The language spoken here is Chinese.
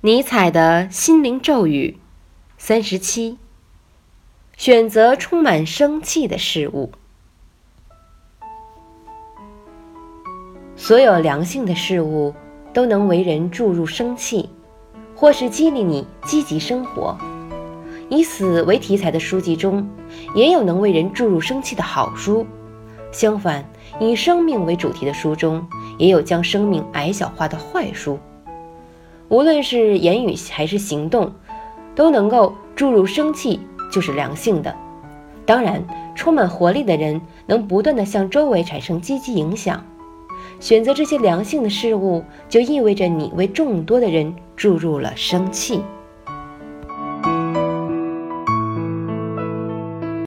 尼采的心灵咒语三十七：选择充满生气的事物。所有良性的事物都能为人注入生气，或是激励你积极生活。以死为题材的书籍中，也有能为人注入生气的好书；相反，以生命为主题的书中，也有将生命矮小化的坏书。无论是言语还是行动，都能够注入生气，就是良性的。当然，充满活力的人能不断的向周围产生积极影响。选择这些良性的事物，就意味着你为众多的人注入了生气。